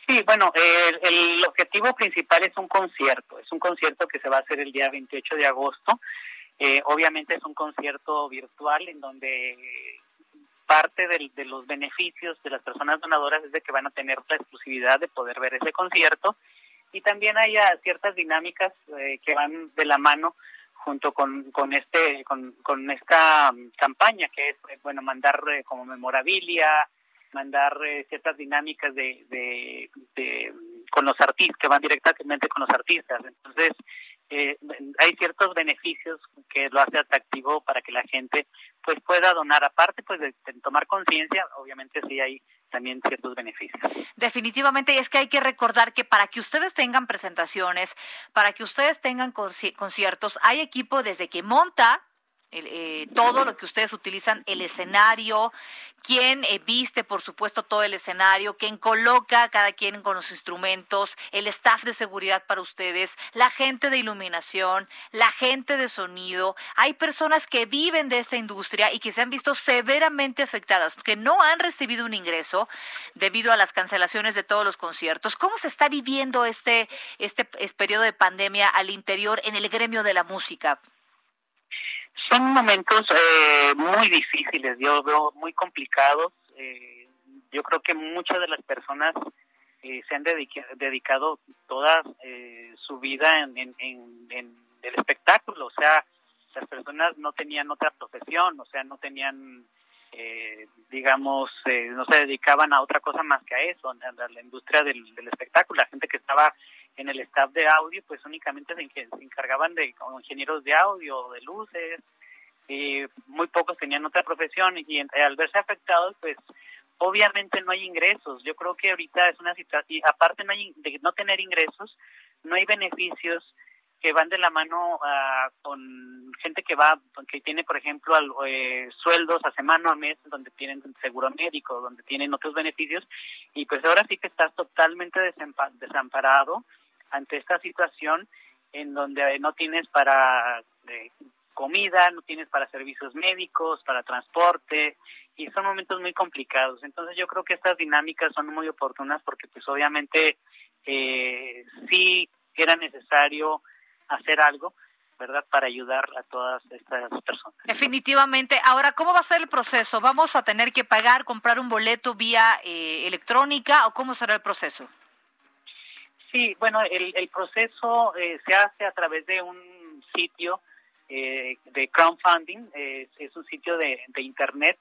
Speaker 10: Sí, bueno, el, el objetivo principal es un concierto. Es un concierto que se va a hacer el día 28 de agosto. Eh, obviamente es un concierto virtual en donde parte de los beneficios de las personas donadoras es de que van a tener la exclusividad de poder ver ese concierto. Y también hay ciertas dinámicas eh, que van de la mano junto con, con este con, con esta campaña que es eh, bueno mandar como memorabilia mandar ciertas dinámicas de, de, con los artistas que van directamente con los artistas. Entonces eh, hay ciertos beneficios que lo hace atractivo para que la gente pues pueda donar aparte pues de, tomar conciencia obviamente sí hay también ciertos beneficios.
Speaker 3: Definitivamente, y es que hay que recordar que para que ustedes tengan presentaciones, para que ustedes tengan conciertos, hay equipo desde que monta eh, todo lo que ustedes utilizan, el escenario, quien eh, viste, por supuesto, todo el escenario, quien coloca cada quien con los instrumentos, el staff de seguridad para ustedes, la gente de iluminación, la gente de sonido. Hay personas que viven de esta industria y que se han visto severamente afectadas, que no han recibido un ingreso debido a las cancelaciones de todos los conciertos. ¿Cómo se está viviendo este, este periodo de pandemia al interior en el gremio de la música?
Speaker 10: Son momentos eh, muy difíciles, yo veo muy complicados. Eh, yo creo que muchas de las personas eh, se han dedicado toda eh, su vida en, en, en, el espectáculo, o sea, las personas no tenían otra profesión, o sea, no tenían, eh, digamos, eh, no se dedicaban a otra cosa más que a eso, a la industria del, del espectáculo. La gente que estaba en el staff de audio, pues únicamente se, encargaban de ingenieros de audio, de luces, y muy pocos tenían otra profesión y al verse afectados, pues obviamente no hay ingresos. Yo creo que ahorita es una situación, y aparte no hay, de no tener ingresos, no hay beneficios que van de la mano uh, con gente que va, que tiene, por ejemplo, al, eh, sueldos a semana o a mes, donde tienen seguro médico, donde tienen otros beneficios, y pues ahora sí que estás totalmente desamparado ante esta situación en donde no tienes para eh, comida, no tienes para servicios médicos, para transporte, y son momentos muy complicados. Entonces yo creo que estas dinámicas son muy oportunas porque pues obviamente eh, sí era necesario hacer algo, ¿verdad? Para ayudar a todas estas personas.
Speaker 3: Definitivamente. Ahora, ¿cómo va a ser el proceso? ¿Vamos a tener que pagar, comprar un boleto vía eh, electrónica o cómo será el proceso?
Speaker 10: Sí, bueno, el, el proceso eh, se hace a través de un sitio eh, de crowdfunding, es un sitio de, internet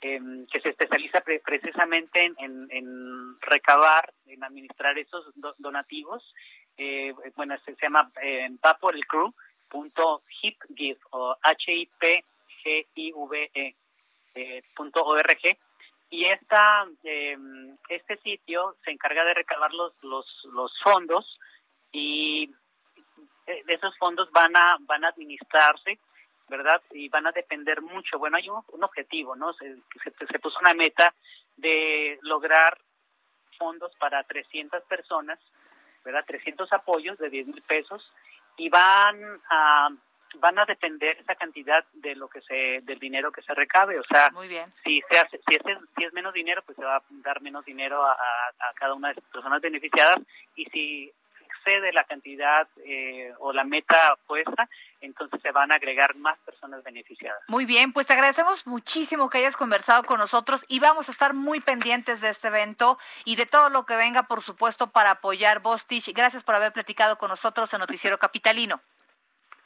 Speaker 10: em, que se especializa precisamente en, recabar, en administrar esos donativos. Eh, bueno, se, llama eh, vaporelcrew.hipgive o h i p g i v e punto org y esta em, este sitio se encarga de recabar los los, los fondos y eh, esos fondos van a van a administrarse verdad y van a depender mucho. Bueno hay un, objetivo no se, se, puso una meta de lograr fondos para 300 personas verdad 300 apoyos de 10 mil pesos y van a van a depender esa cantidad de lo que se del dinero que se recabe o sea
Speaker 3: Muy bien.
Speaker 10: si se hace si es, si es menos dinero pues se va a dar menos dinero a, a cada una de las personas beneficiadas y si excede la cantidad eh, o la meta puesta, entonces se van a agregar más personas beneficiadas.
Speaker 3: Muy bien, pues te agradecemos muchísimo que hayas conversado con nosotros y vamos a estar muy pendientes de este evento y de todo lo que venga, por supuesto, para apoyar Bostich. Gracias por haber platicado con nosotros en Noticiero Capitalino.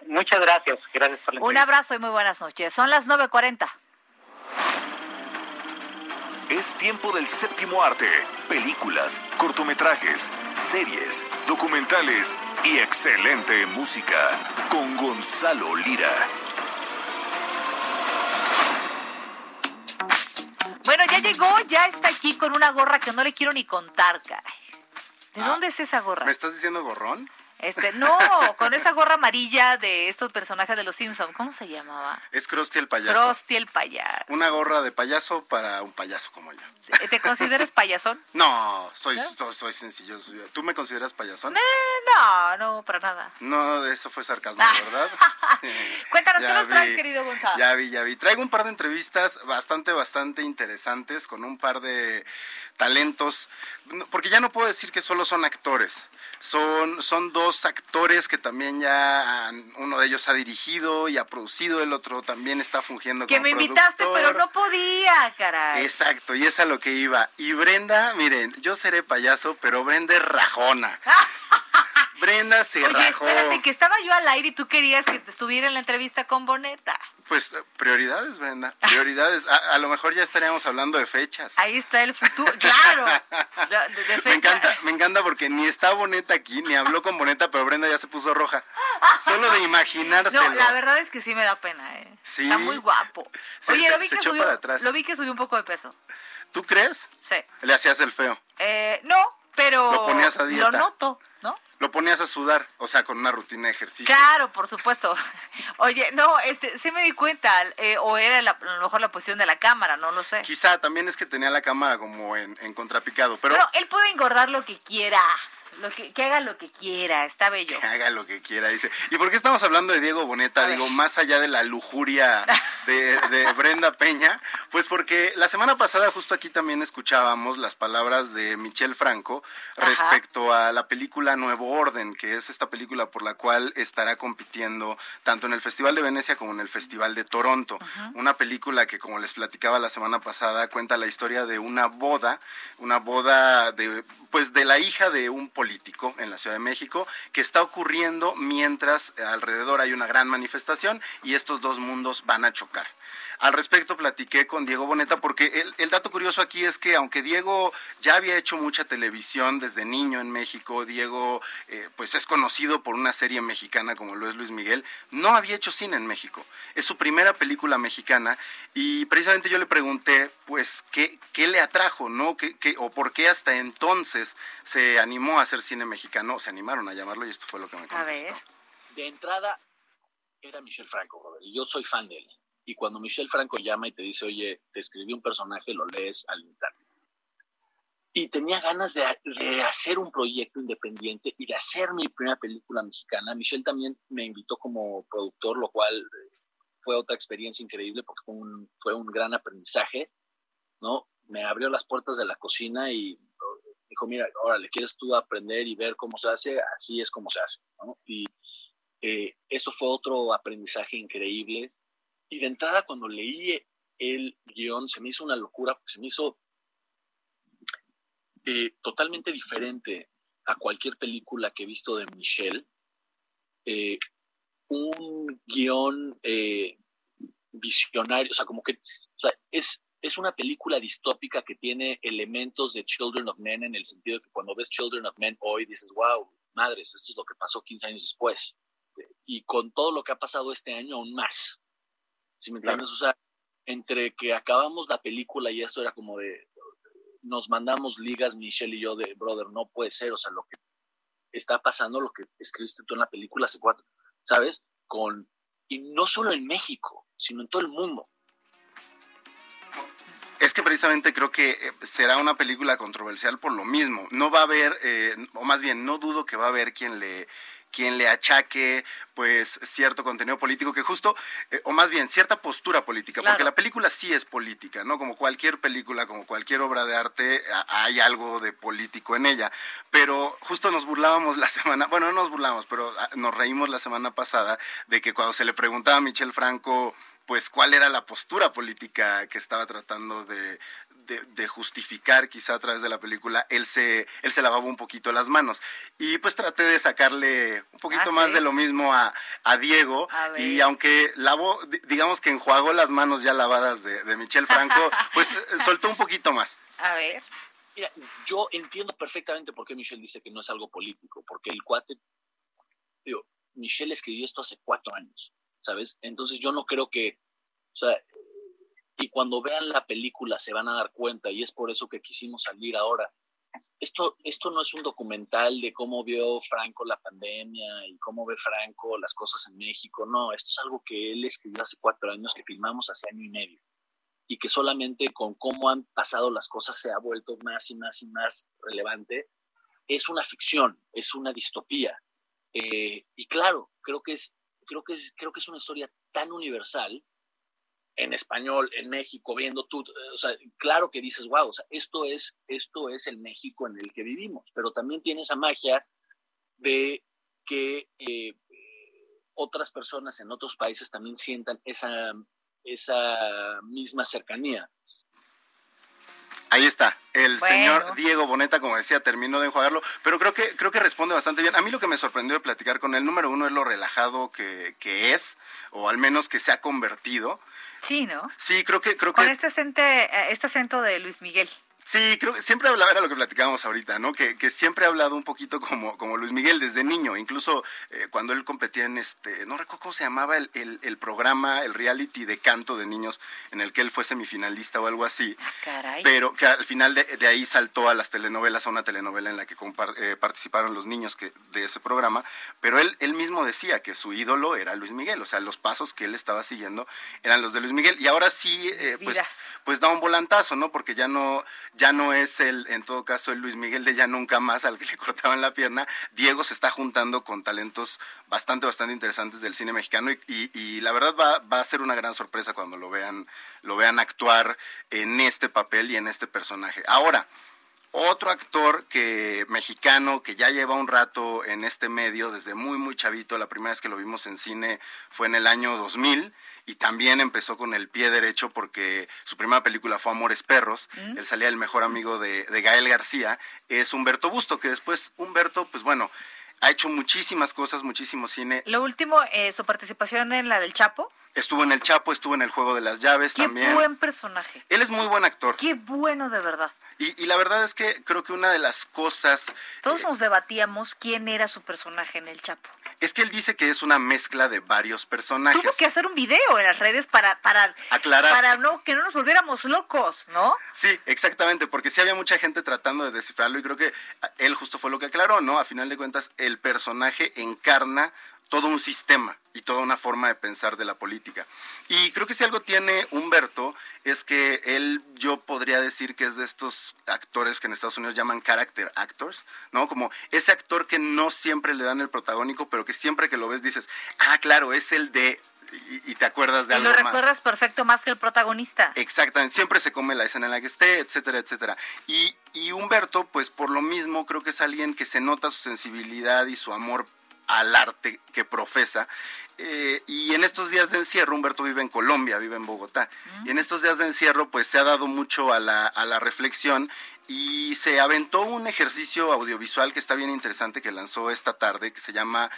Speaker 10: Muchas gracias. Gracias por la
Speaker 3: Un abrazo y muy buenas noches. Son las 9.40.
Speaker 2: Es tiempo del séptimo arte. Películas, cortometrajes, series, documentales y excelente música con Gonzalo Lira.
Speaker 3: Bueno, ya llegó, ya está aquí con una gorra que no le quiero ni contar, caray. ¿De
Speaker 11: Ah,
Speaker 3: dónde es esa gorra?
Speaker 11: ¿Me estás diciendo gorrón?
Speaker 3: Este, no, con esa gorra amarilla de estos personajes de los Simpsons. ¿Cómo se llamaba?
Speaker 11: Es Krusty el payaso.
Speaker 3: Krusty el payaso.
Speaker 11: Una gorra de payaso para un payaso como yo.
Speaker 3: ¿Te consideras payasón?
Speaker 11: No, soy,
Speaker 3: ¿No?
Speaker 11: soy, soy sencillo. soy- ¿Tú me consideras payasón?
Speaker 3: Eh, no, no, para nada.
Speaker 11: No, eso fue sarcasmo, ¿verdad? Sí.
Speaker 3: Cuéntanos, ¿qué nos traes, querido Gonzalo?
Speaker 11: Ya vi, ya vi. Traigo un par de entrevistas bastante, bastante interesantes con un par de talentos, porque ya no puedo decir que solo son actores. Son, son dos actores que también ya han- uno de ellos ha dirigido y ha producido, el otro también está fungiendo
Speaker 3: Que
Speaker 11: como
Speaker 3: me invitaste, pero no podía, caray.
Speaker 11: Exacto, y es a lo que iba. Y Brenda, miren, yo seré payaso, pero Brenda es rajona. Brenda se
Speaker 3: Oye,
Speaker 11: rajó.
Speaker 3: espérate, que estaba yo al aire y tú querías que te estuviera en la entrevista con Boneta.
Speaker 11: Pues eh, prioridades, Brenda, prioridades. A, a lo mejor ya estaríamos hablando de fechas.
Speaker 3: Ahí está el futuro, claro. De- de-
Speaker 11: Me encanta, encanta porque ni está Boneta aquí, ni habló con Boneta, pero Brenda ya se puso roja. Solo de imaginárselo.
Speaker 3: No, la verdad es que sí me da pena, ¿eh?
Speaker 11: Sí.
Speaker 3: Está muy guapo.
Speaker 11: Se-
Speaker 3: Oye,
Speaker 11: se-
Speaker 3: lo vi, que subió,
Speaker 11: para atrás.
Speaker 3: lo vi que subió un poco de peso.
Speaker 11: ¿Tú crees?
Speaker 3: Sí.
Speaker 11: Le hacías el feo.
Speaker 3: Eh, no, pero
Speaker 11: Lo ponías a dieta.
Speaker 3: lo noto, ¿no?
Speaker 11: Lo ponías a sudar, o sea, con una rutina de ejercicio.
Speaker 3: Claro, por supuesto. Oye, no, este, sí me di cuenta, eh, o era la- a lo mejor la posición de la cámara, no lo sé.
Speaker 11: Quizá también es que tenía la cámara como en, en contrapicado, pero
Speaker 3: Pero él puede engordar lo que quiera, lo que, que haga lo que quiera, está bello.
Speaker 11: que haga lo que quiera, dice. ¿Y por qué estamos hablando de Diego Boneta? Digo, más allá de la lujuria de, de Brenda Peña, pues porque la semana pasada justo aquí también escuchábamos las palabras de Michel Franco
Speaker 3: Ajá.
Speaker 11: respecto a la película Nuevo Orden, que es esta película por la cual estará compitiendo tanto en el Festival de Venecia como en el Festival de Toronto. Una película que, como les platicaba la semana pasada, cuenta la historia de una boda, una boda de, pues, de la hija de un político en la Ciudad de México, que está ocurriendo mientras alrededor hay una gran manifestación y estos dos mundos van a chocar. Al respecto platiqué con Diego Boneta porque el, el dato curioso aquí es que aunque Diego ya había hecho mucha televisión desde niño en México, Diego eh, pues es conocido por una serie mexicana como lo es Luis Miguel, no había hecho cine en México. Es su primera película mexicana y precisamente yo le pregunté pues qué, qué le atrajo, ¿no? ¿Qué, qué- o por qué hasta entonces se animó a hacer cine mexicano, se animaron a llamarlo y esto fue lo que me
Speaker 3: A
Speaker 11: contestó.
Speaker 3: ver.
Speaker 12: de entrada era Michel Franco, Robert, y yo soy fan de él. Y cuando Michel Franco llama y te dice, oye, te escribí un personaje, lo lees al instante. Y tenía ganas de, de hacer un proyecto independiente y de hacer mi primera película mexicana. Michel también me invitó como productor, lo cual eh, fue otra experiencia increíble porque fue un, fue un gran aprendizaje, ¿no? Me abrió las puertas de la cocina y eh, dijo, mira, órale, ¿quieres tú aprender y ver cómo se hace? Así es como se hace, ¿no? Y eh, eso fue otro aprendizaje increíble. Y de entrada, cuando leí el guion, se me hizo una locura, porque se me hizo eh, totalmente diferente a cualquier película que he visto de Michelle. Eh, un guion eh, visionario, o sea, como que es es una película distópica que tiene elementos de Children of Men en el sentido de que cuando ves Children of Men hoy dices, wow, madres, esto es lo que pasó 15 años después. Y con todo lo que ha pasado este año, aún más. Si me entiendes? O sea, entre que acabamos la película y esto era como de, nos mandamos ligas, Michelle y yo, de, brother, no puede ser, o sea, lo que está pasando, lo que escribiste tú en la película hace cuatro, ¿sabes? Con, y no solo en México, sino en todo el mundo.
Speaker 11: Es que precisamente creo que eh, será una película controversial por lo mismo. No va a haber, eh, o más bien, no dudo que va a haber quien le quien le achaque pues cierto contenido político que justo, eh, o más bien cierta postura política, porque la película sí es política, ¿no? Como cualquier película, como cualquier obra de arte, hay algo de político en ella. Pero justo nos burlábamos la semana, bueno, no nos burlamos, pero ah, nos reímos la semana pasada de que cuando se le preguntaba a Michel Franco pues cuál era la postura política que estaba tratando de, de, justificar quizá a través de la película, él se, él se lavaba un poquito las manos. Y pues traté de sacarle un poquito ah, más de lo mismo a, a Diego. y aunque lavó, digamos que enjuagó las manos ya lavadas de, de Michel Franco, pues eh, soltó un poquito más.
Speaker 3: A ver.
Speaker 12: Mira, yo entiendo perfectamente por qué Michel dice que no es algo político, porque el cuate, digo, Michel escribió esto hace cuatro años, ¿sabes? Entonces yo no creo que, o sea, y cuando vean la película se van a dar cuenta y es por eso que quisimos salir ahora. Esto, esto no es un documental de cómo vio Franco la pandemia y cómo ve Franco las cosas en México. No, esto es algo que él escribió hace cuatro años, que filmamos hace año y medio. Y que solamente con cómo han pasado las cosas se ha vuelto más y más y más relevante. Es una ficción, es una distopía. Eh, y claro, creo que, es, creo, que es, creo que es una historia tan universal en español en México, viendo tú, eh, o sea, claro que dices, wow, o sea, esto es, esto es el México en el que vivimos, pero también tiene esa magia de que eh, otras personas en otros países también sientan esa, esa misma cercanía.
Speaker 11: Ahí está, el señor Diego Boneta, como decía, terminó de enjuagarlo, pero creo que, creo que responde bastante bien. A mí lo que me sorprendió de platicar con él, número uno, es lo relajado que, que es, o al menos que se ha convertido.
Speaker 3: Sí, ¿no?
Speaker 11: Sí, creo que... Creo
Speaker 3: Con
Speaker 11: que...
Speaker 3: este, acente, este acento de Luis Miguel.
Speaker 11: Sí, creo que siempre hablaba, era lo que platicábamos ahorita, ¿no? Que, que, siempre ha hablado un poquito como, como Luis Miguel desde niño, incluso eh, cuando él competía en este, no recuerdo cómo se llamaba el, el, programa, el reality de canto de niños, en el que él fue semifinalista o algo así.
Speaker 3: Ah, caray.
Speaker 11: Pero que al final de, de, ahí saltó a las telenovelas, a una telenovela en la que eh, participaron los niños que, de ese programa, pero él, él mismo decía que su ídolo era Luis Miguel, o sea, los pasos que él estaba siguiendo eran los de Luis Miguel, y ahora sí, eh, pues, pues da un volantazo, ¿no? Porque ya no ya no es el, en todo caso, el Luis Miguel de ya nunca más al que le cortaban la pierna. Diego se está juntando con talentos bastante, bastante interesantes del cine mexicano y, la verdad va, va, a ser una gran sorpresa cuando lo vean, lo vean actuar en este papel y en este personaje. Ahora, otro actor que mexicano que ya lleva un rato en este medio desde muy muy chavito, la primera vez que lo vimos en cine fue en el año 2000 y también empezó con el pie derecho porque su primera película fue Amores Perros, mm. él salía el mejor amigo de, de Gael García, es Humberto Busto, que después Humberto, pues bueno, ha hecho muchísimas cosas, muchísimo cine.
Speaker 3: Lo último, eh, su participación en la del Chapo.
Speaker 11: Estuvo en El Chapo, estuvo en El Juego de las Llaves también.
Speaker 3: Qué buen personaje.
Speaker 11: Él es muy buen actor.
Speaker 3: Qué bueno, de verdad.
Speaker 11: Y, la verdad es que creo que una de las cosas...
Speaker 3: Todos eh, nos debatíamos quién era su personaje en El Chapo.
Speaker 11: Es que él dice que es una mezcla de varios personajes.
Speaker 3: Tuvo que hacer un video en las redes para, para
Speaker 11: aclarar.
Speaker 3: Para no, que no nos volviéramos locos, ¿no?
Speaker 11: Sí, exactamente, porque sí había mucha gente tratando de descifrarlo y creo que él justo fue lo que aclaró, ¿no? A final de cuentas, el personaje encarna todo un sistema y toda una forma de pensar de la política. Y creo que si algo tiene Humberto es que él, yo podría decir que es de estos actores que en Estados Unidos llaman character actors, ¿no? Como ese actor que no siempre le dan el protagónico, pero que siempre que lo ves dices, ah, claro, es el de y, te acuerdas de y algo
Speaker 3: lo recuerdas perfecto más que el protagonista.
Speaker 11: Exactamente, siempre se come la escena en la que esté, etcétera, etcétera. Y, y Humberto, pues por lo mismo, creo que es alguien que se nota su sensibilidad y su amor al arte que profesa. Eh, y en estos días de encierro, Humberto vive en Colombia, vive en Bogotá, y en estos días de encierro pues se ha dado mucho a la, a la reflexión y se aventó un ejercicio audiovisual que está bien interesante que lanzó esta tarde que se llama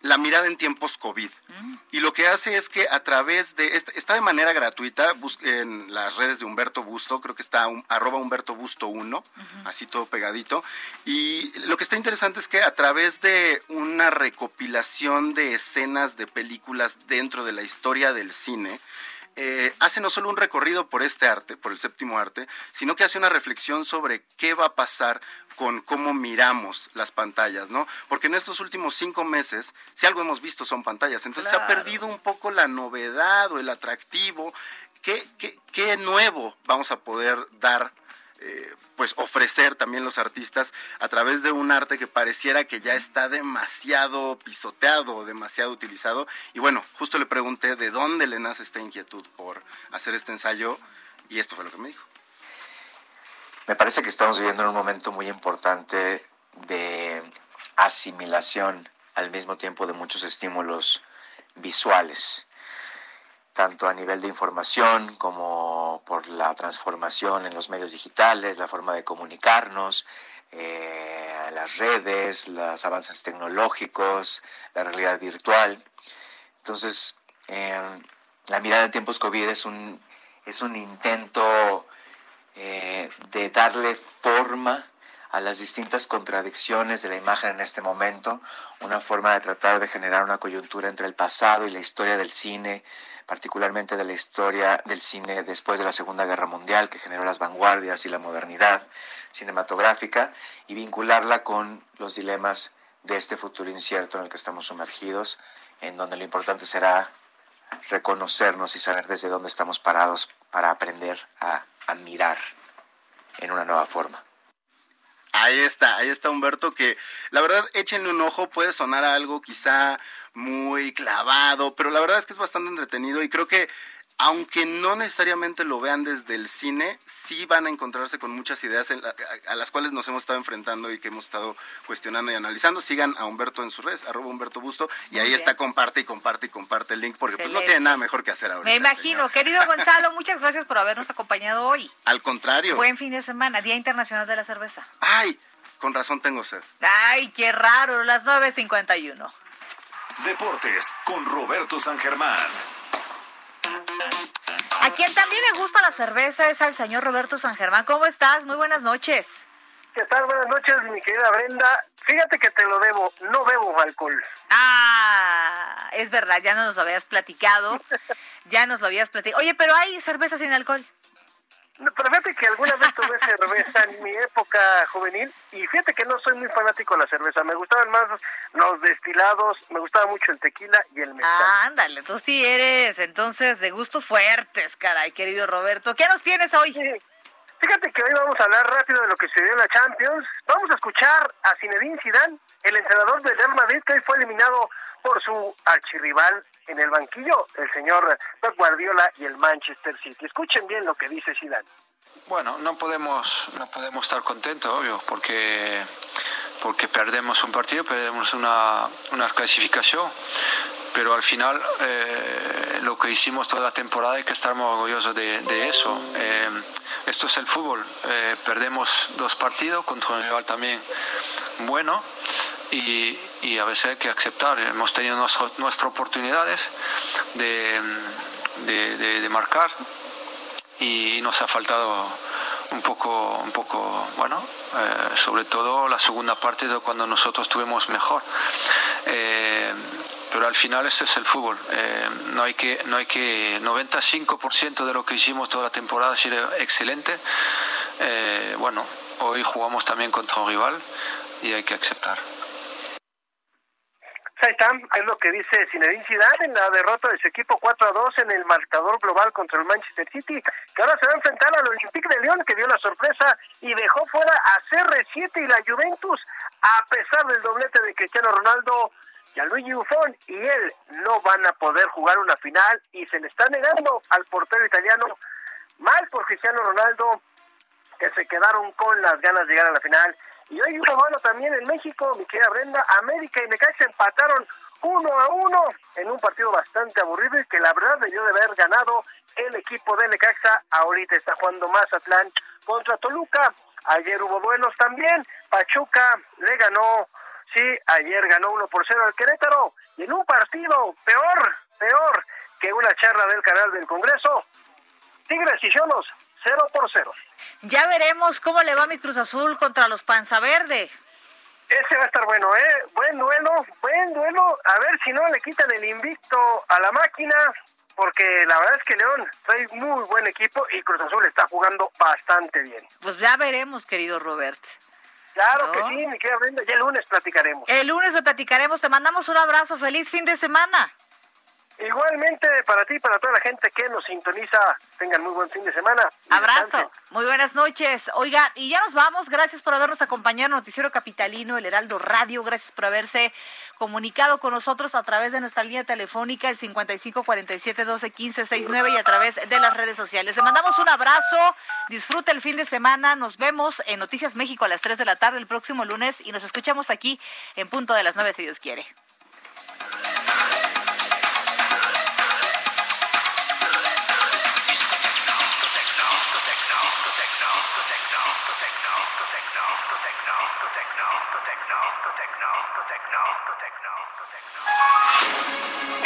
Speaker 11: La mirada en tiempos COVID. Mm. Y lo que hace es que a través de, está de manera gratuita en las redes de Humberto Busto, creo que está arroba Humberto Busto 1, así todo pegadito. Y lo que está interesante es que a través de una recopilación de escenas de películas dentro de la historia del cine, eh, hace no solo un recorrido por este arte, por el séptimo arte, sino que hace una reflexión sobre qué va a pasar con cómo miramos las pantallas, ¿no? Porque en estos últimos cinco meses, si algo hemos visto son pantallas, entonces se ha perdido un poco la novedad o el atractivo. ¿Qué, qué, qué nuevo vamos a poder dar eh, pues ofrecer también los artistas a través de un arte que pareciera que ya está demasiado pisoteado, demasiado utilizado. Y bueno, justo le pregunté de dónde le nace esta inquietud por hacer este ensayo y esto fue lo que me dijo.
Speaker 13: Me parece que estamos viviendo en un momento muy importante de asimilación al mismo tiempo de muchos estímulos visuales tanto a nivel de información como por la transformación en los medios digitales, la forma de comunicarnos, eh, las redes, los avances tecnológicos, la realidad virtual. Entonces, eh, la mirada de tiempos COVID es un, es un intento eh, de darle forma a las distintas contradicciones de la imagen en este momento, una forma de tratar de generar una coyuntura entre el pasado y la historia del cine, particularmente de la historia del cine después de la Segunda Guerra Mundial, que generó las vanguardias y la modernidad cinematográfica, y vincularla con los dilemas de este futuro incierto en el que estamos sumergidos, en donde lo importante será reconocernos y saber desde dónde estamos parados para aprender a, a mirar en una nueva forma.
Speaker 11: Ahí está, ahí está Humberto, que la verdad échenle un ojo, puede sonar algo quizá muy clavado, pero la verdad es que es bastante entretenido y creo que aunque no necesariamente lo vean desde el cine, sí van a encontrarse con muchas ideas a, las cuales nos hemos estado enfrentando y que hemos estado cuestionando y analizando. Sigan a Humberto en sus redes, arroba Humberto Busto, y ahí está, comparte y comparte y comparte el link, porque pues no tiene nada mejor que hacer ahora.
Speaker 3: Me imagino. Querido Gonzalo, muchas gracias por habernos acompañado hoy.
Speaker 11: Al contrario.
Speaker 3: Buen fin de semana, Día Internacional de la Cerveza.
Speaker 11: Ay, con razón tengo sed.
Speaker 3: Ay, qué raro, las 9.51.
Speaker 2: Deportes con Roberto San Germán.
Speaker 3: A quien también le gusta la cerveza es al señor Roberto San Germán. ¿Cómo estás? Muy buenas noches.
Speaker 14: ¿Qué tal? Buenas noches, mi querida Brenda. Fíjate que te lo debo, no bebo alcohol.
Speaker 3: Ah, es verdad, ya nos lo habías platicado. ya nos lo habías platicado. Oye, pero hay cerveza sin alcohol.
Speaker 14: Pero fíjate que alguna vez tomé cerveza en mi época juvenil y fíjate que no soy muy fanático de la cerveza. Me gustaban más los destilados, me gustaba mucho el tequila y el mezcal.
Speaker 3: Ah, ándale, tú sí eres entonces de gustos fuertes, caray, querido Roberto. ¿Qué nos tienes hoy?
Speaker 14: Fíjate que hoy vamos a hablar rápido de lo que se dio en la Champions. Vamos a escuchar a Zinedine Zidane, el entrenador del Real Madrid que hoy fue eliminado por su archirrival en el banquillo el señor Pep Guardiola y el Manchester City. Escuchen bien lo que dice Zidane.
Speaker 15: Bueno, no podemos no podemos estar contentos, obvio, porque porque perdemos un partido, perdemos una, una clasificación, pero al final eh, lo que hicimos toda la temporada hay que estar orgullosos de, eso. Eh, esto es el fútbol, eh, perdemos dos partidos contra un rival también bueno y, a veces hay que aceptar. Hemos tenido nuestras oportunidades de, de, marcar y nos ha faltado un poco, un poco bueno, eh, sobre todo la segunda parte de cuando nosotros estuvimos mejor. Eh, pero al final ese es el fútbol. Eh, no hay que, no hay que 95% de lo que hicimos toda la temporada ha sido excelente. bueno, hoy jugamos también contra un rival y hay que aceptar.
Speaker 14: Ahí está, es lo que dice Zinedine Zidane en la derrota de su equipo 4 a 2 en el marcador global contra el Manchester City, que ahora se va a enfrentar al Olympique de León, que dio la sorpresa y dejó fuera a CR7 y la Juventus, a pesar del doblete de Cristiano Ronaldo y a Luigi Buffon, y él no van a poder jugar una final y se le está negando al portero italiano, mal por Cristiano Ronaldo, que se quedaron con las ganas de llegar a la final y hoy hubo bueno también en México, mi querida Brenda, América y Necaxa empataron uno a uno en un partido bastante aburrido y que la verdad debió de haber ganado el equipo de Necaxa. Ahorita está jugando Mazatlán contra Toluca. Ayer hubo duelos también. Pachuca le ganó, sí, ayer ganó 1 por 0 al Querétaro. Y en un partido peor, peor que una charla del canal del Congreso, Tigres y Cholos, 0 por 0.
Speaker 3: Ya veremos cómo le va mi Cruz Azul contra los Panza Verde.
Speaker 14: Ese va a estar bueno, ¿eh? Buen duelo, buen duelo. A ver si no le quitan el invicto a la máquina, porque la verdad es que León trae muy buen equipo y Cruz Azul está jugando bastante bien.
Speaker 3: Pues ya veremos, querido Robert.
Speaker 14: Claro que sí, mi querida Brenda, ya el lunes platicaremos.
Speaker 3: El lunes lo platicaremos, te mandamos un abrazo, feliz fin de semana.
Speaker 14: Igualmente para ti y para toda la gente que nos sintoniza, tengan muy buen fin de semana.
Speaker 3: Abrazo, muy buenas noches. Oiga, y ya nos vamos. Gracias por habernos acompañado en Noticiero Capitalino, el Heraldo Radio. Gracias por haberse comunicado con nosotros a través de nuestra línea telefónica, el 55 47 12 15 69 y a través de las redes sociales. Le mandamos un abrazo, disfrute el fin de semana. Nos vemos en Noticias México a las 3 de la tarde el próximo lunes y nos escuchamos aquí en punto de las 9 si Dios quiere.